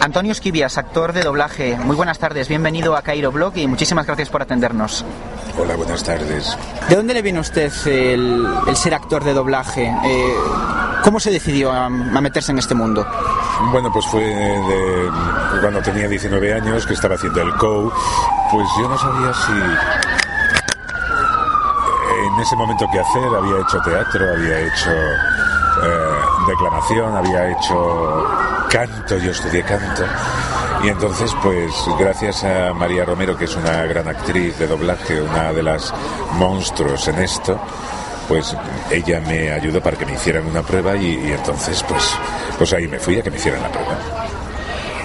Antonio Esquivias, actor de doblaje. Muy buenas tardes, bienvenido a Cairo Blog y muchísimas gracias por atendernos. Hola, buenas tardes. ¿De dónde le viene a usted el, el ser actor de doblaje? Eh, ¿Cómo se decidió a, a, meterse en este mundo? Bueno, pues fue de, cuando tenía 19 años que estaba haciendo el COU, pues yo no sabía si en ese momento qué hacer, había hecho teatro, había hecho eh, declamación, había hecho canto, yo estudié canto. Y entonces, pues gracias a María Romero, que es una gran actriz de doblaje, una de las monstruos en esto, pues ella me ayudó para que me hicieran una prueba y, y, entonces, pues, pues ahí me fui a que me hicieran la prueba.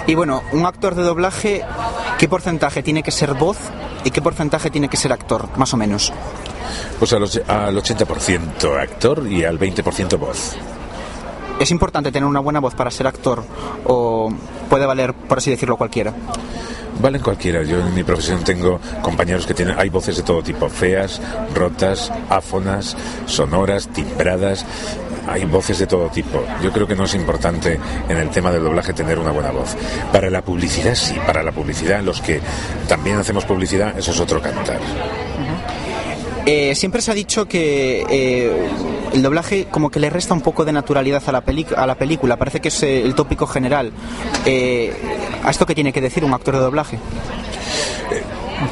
Y bueno, un actor de doblaje, ¿qué porcentaje tiene que ser voz y qué porcentaje tiene que ser actor, más o menos? Pues al, al 80% actor y al 20% voz. ¿Es importante tener una buena voz para ser actor o puede valer, por así decirlo, cualquiera? Valen cualquiera. Yo en mi profesión tengo compañeros que tienen, hay voces de todo tipo, feas, rotas, áfonas, sonoras, timbradas. Hay voces de todo tipo. Yo creo que no es importante en el tema del doblaje tener una buena voz. Para la publicidad sí, para la publicidad, los que también hacemos publicidad, eso es otro cantar. Eh, siempre se ha dicho que eh, el doblaje como que le resta un poco de naturalidad a la, a la película, parece que es eh, el tópico general. Eh, ¿A esto qué tiene que decir un actor de doblaje?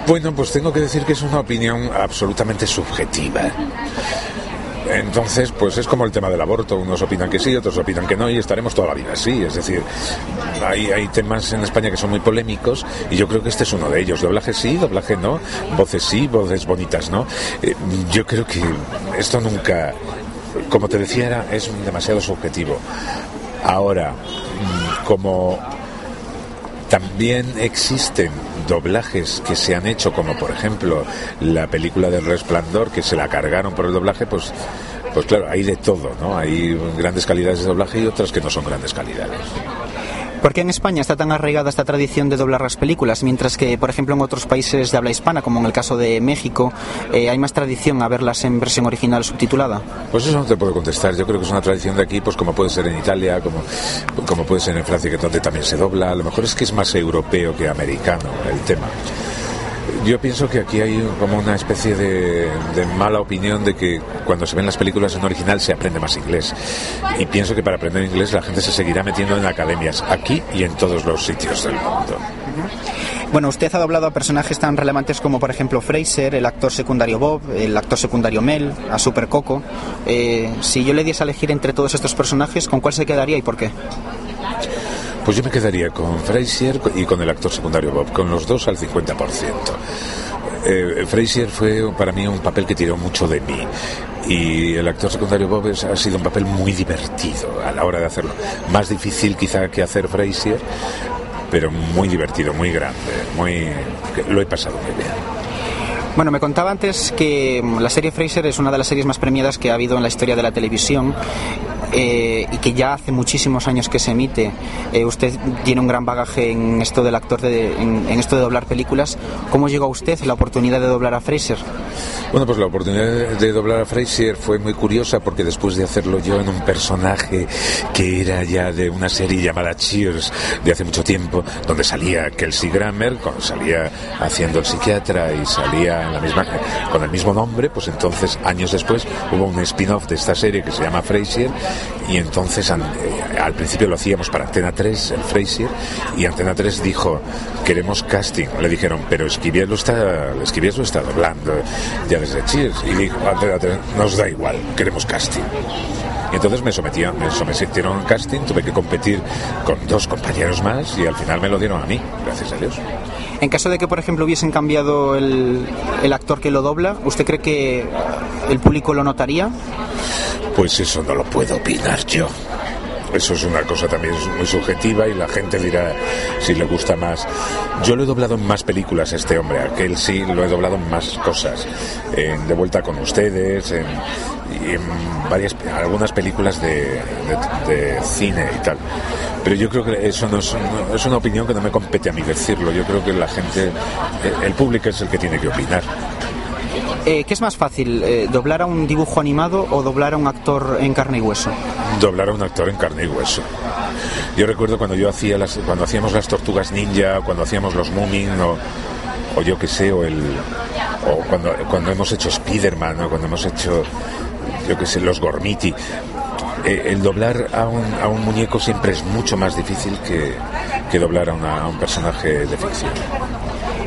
Bueno, pues tengo que decir que es una opinión absolutamente subjetiva. Entonces, pues es como el tema del aborto, unos opinan que sí, otros opinan que no, y estaremos toda la vida así. Es decir, hay, hay temas en España que son muy polémicos, y yo creo que este es uno de ellos. Doblaje sí, doblaje no, voces sí, voces bonitas no. Eh, yo creo que esto nunca, como te decía, era, es demasiado subjetivo. Ahora, como también existen doblajes que se han hecho, como por ejemplo la película del Resplandor, que se la cargaron por el doblaje, pues, pues claro, hay de todo, ¿no? Hay grandes calidades de doblaje y otras que no son grandes calidades. ¿Por qué en España está tan arraigada esta tradición de doblar las películas, mientras que, por ejemplo, en otros países de habla hispana, como en el caso de México, eh, hay más tradición a verlas en versión original subtitulada? Pues eso no te puedo contestar. Yo creo que es una tradición de aquí, pues como puede ser en Italia, como, como puede ser en Francia, que donde también se dobla. A lo mejor es que es más europeo que americano el tema. Yo pienso que aquí hay como una especie de, de, mala opinión de que cuando se ven las películas en original se aprende más inglés. Y pienso que para aprender inglés la gente se seguirá metiendo en academias, aquí y en todos los sitios del mundo. Bueno, usted ha doblado a personajes tan relevantes como, por ejemplo, Fraser, el actor secundario Bob, el actor secundario Mel, a Super Coco. Eh, si yo le diese a elegir entre todos estos personajes, ¿con cuál se quedaría y por qué? Pues yo me quedaría con Frazier y con el actor secundario Bob, con los dos al 50%. Eh, Frazier fue para mí un papel que tiró mucho de mí y el actor secundario Bob es, ha sido un papel muy divertido a la hora de hacerlo. Más difícil quizá que hacer Frazier, pero muy divertido, muy grande, muy lo he pasado muy bien. Bueno, me contaba antes que la serie Fraser es una de las series más premiadas que ha habido en la historia de la televisión eh, y que ya hace muchísimos años que se emite. Eh, usted tiene un gran bagaje en esto del actor, de, en, en, esto de doblar películas. ¿Cómo llegó a usted la oportunidad de doblar a Fraser? Bueno, pues la oportunidad de doblar a Fraser fue muy curiosa porque después de hacerlo yo en un personaje que era ya de una serie llamada Cheers de hace mucho tiempo, donde salía Kelsey Grammer, salía haciendo el psiquiatra y salía en la misma, con el mismo nombre, pues entonces años después hubo un spin-off de esta serie que se llama Frasier y entonces al principio lo hacíamos para Antena 3, el Frasier, y Antena 3 dijo, queremos casting. Le dijeron, pero Esquivier lo está, está doblando ya desde Cheers. Y dijo, Antena 3, nos da igual, queremos casting. Y entonces me sometieron, me sometieron a casting, tuve que competir con dos compañeros más y al final me lo dieron a mí, gracias a Dios. En caso de que, por ejemplo, hubiesen cambiado el, el actor que lo dobla, ¿usted cree que el público lo notaría? Pues eso no lo puedo opinar yo. Eso es una cosa también muy subjetiva y la gente dirá si le gusta más. Yo lo he doblado en más películas este hombre, aquel sí lo he doblado en más cosas. En De vuelta con ustedes, en, y en varias, algunas películas de, de, cine y tal. Pero yo creo que eso no es, es, una opinión que no me compete a mí decirlo. Yo creo que la gente, el público es el que tiene que opinar. Eh, ¿Qué es más fácil, eh, doblar a un dibujo animado o doblar a un actor en carne y hueso? Doblar a un actor en carne y hueso. Yo recuerdo cuando yo hacía las, cuando hacíamos las tortugas ninja, cuando hacíamos los Moomin o, o yo qué sé, o el o cuando, cuando hemos hecho Spiderman o cuando hemos hecho yo qué sé, los Gormiti. Eh, el doblar a un, a un, muñeco siempre es mucho más difícil que, doblar a, una, a, un personaje de ficción.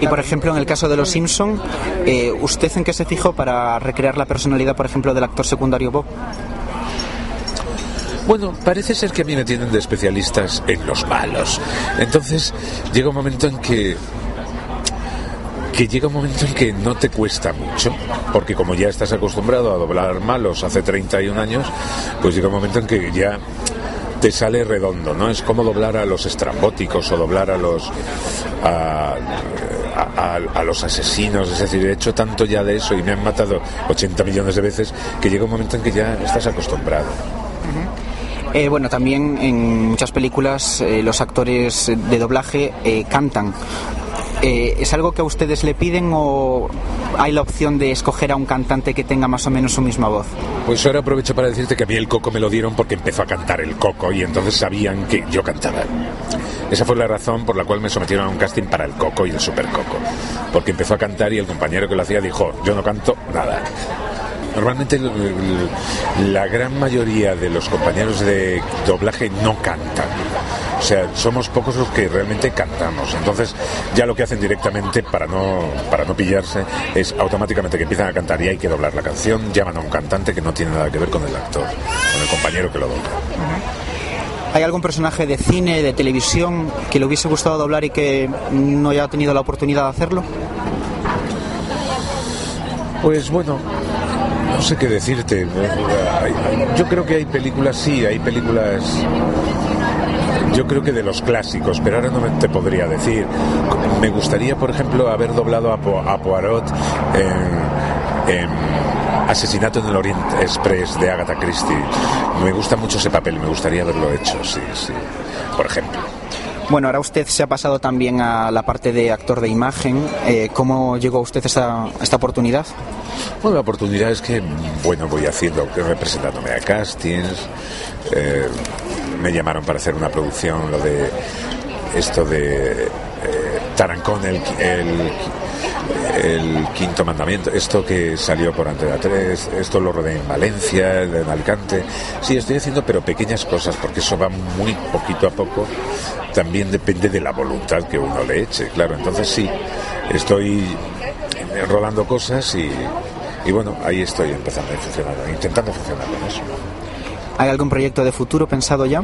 Y por ejemplo, en el caso de Los Simpson, eh, ¿usted en qué se fijó para recrear la personalidad, por ejemplo, del actor secundario Bob? Bueno, parece ser que a mí me tienen de especialistas en los malos. Entonces llega un momento en que que llega un momento en que no te cuesta mucho, porque como ya estás acostumbrado a doblar malos hace 31 años, pues llega un momento en que ya te sale redondo, ¿no? Es como doblar a los estrambóticos o doblar a los a, los asesinos, es decir, he hecho tanto ya de eso y me han matado 80 millones de veces que llega un momento en que ya estás acostumbrado. Eh, bueno, también en muchas películas eh, los actores de doblaje eh, cantan. Eh, ¿Es algo que a ustedes le piden o hay la opción de escoger a un cantante que tenga más o menos su misma voz? Pues ahora aprovecho para decirte que a mí el coco me lo dieron porque empezó a cantar el coco y entonces sabían que yo cantaba. Esa fue la razón por la cual me sometieron a un casting para el coco y el super coco. Porque empezó a cantar y el compañero que lo hacía dijo, yo no canto nada. Normalmente la gran mayoría de los compañeros de doblaje no cantan. O sea, somos pocos los que realmente cantamos. Entonces, ya lo que hacen directamente para no, para no pillarse es automáticamente que empiezan a cantar y hay que doblar la canción, llaman a un cantante que no tiene nada que ver con el actor, con el compañero que lo dobla. ¿Hay algún personaje de cine, de televisión, que le hubiese gustado doblar y que no haya tenido la oportunidad de hacerlo? Pues bueno, no sé qué decirte. Yo creo que hay películas, sí, hay películas. Yo creo que de los clásicos, pero ahora no te podría decir. Me gustaría, por ejemplo, haber doblado a, po a Poirot en Asesinato en el Orient Express de Agatha Christie. Me gusta mucho ese papel, me gustaría haberlo hecho, sí, sí. Por ejemplo. Bueno, ahora usted se ha pasado también a la parte de actor de imagen. Eh, ¿Cómo llegó usted a esta, a esta oportunidad? Bueno, la oportunidad es que, bueno, voy haciendo, representándome a castings. Eh, me llamaron para hacer una producción, lo de esto de eh, Tarancón, el, el, quinto mandamiento, esto que salió por Antena 3, esto lo rodé en Valencia, en Alicante. Sí, estoy haciendo, pero pequeñas cosas, porque eso va muy poquito a poco. También depende de la voluntad que uno le eche, claro. Entonces sí, estoy rodando cosas y, y bueno, ahí estoy empezando a funcionar, intentando funcionar con eso. ¿Hay algún proyecto de futuro pensado ya?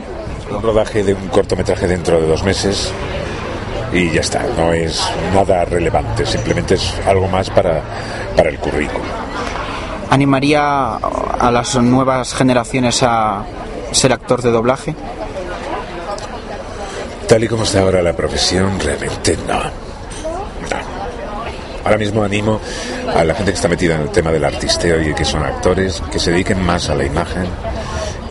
Un rodaje de un cortometraje dentro de dos meses y ya está, no es nada relevante, simplemente es algo más para, para el currículum. ¿Animaría a las nuevas generaciones a ser actor de doblaje? Tal y como está ahora la profesión, realmente no. Ahora mismo animo a la gente que está metida en el tema del artisteo y que son actores que se dediquen más a la imagen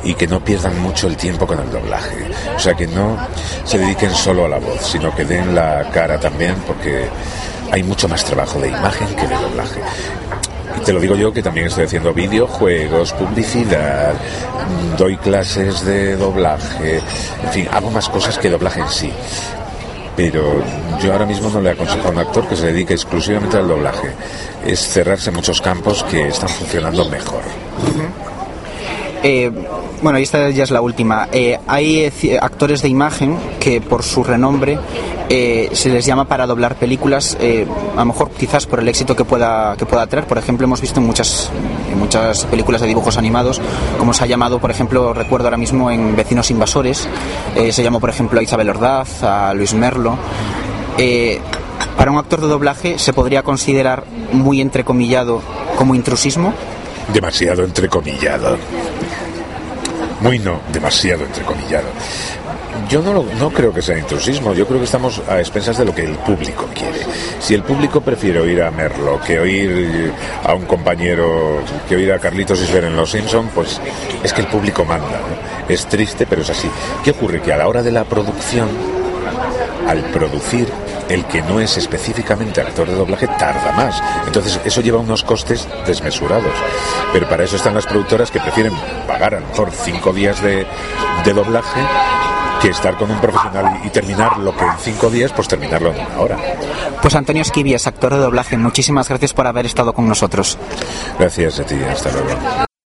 y que no pierdan mucho el tiempo con el doblaje. O sea, que no se dediquen solo a la voz, sino que den la cara también porque hay mucho más trabajo de imagen que de doblaje. Y te lo digo yo que también estoy haciendo videojuegos, publicidad, doy clases de doblaje, en fin, hago más cosas que doblaje en sí pero yo ahora mismo no le aconsejo a un actor que se dedique exclusivamente al doblaje. Es cerrarse muchos campos que están funcionando mejor. Eh, bueno, y esta ya es la última. Eh, hay eh, actores de imagen que por su renombre se les llama para doblar películas, a lo mejor quizás por el éxito que pueda, que pueda traer. Por ejemplo, hemos visto en muchas, en muchas películas de dibujos animados, como se ha llamado, por ejemplo, recuerdo ahora mismo en Vecinos Invasores, se llamó, por ejemplo, a Isabel Ordaz, a Luis Merlo. Para un actor de doblaje se podría considerar muy entrecomillado como intrusismo. Demasiado entrecomillado. Muy no, demasiado entrecomillado. Yo no, lo, no creo que sea intrusismo, yo creo que estamos a expensas de lo que el público quiere. Si el público prefiere oír a Merlo que oír a un compañero, que oír a Carlitos Isler en Los Simpson, pues es que el público manda. Es triste, pero es así. ¿Qué ocurre? Que a la hora de la producción, al producir, el que no es específicamente actor de doblaje tarda más. Entonces eso lleva unos costes desmesurados. Pero para eso están las productoras que prefieren pagar a lo mejor cinco días de, de doblaje que estar con un profesional y, terminar lo que en cinco días, pues terminarlo en una hora. Pues Antonio Esquivies, actor de doblaje, muchísimas gracias por haber estado con nosotros. Gracias a ti, hasta luego.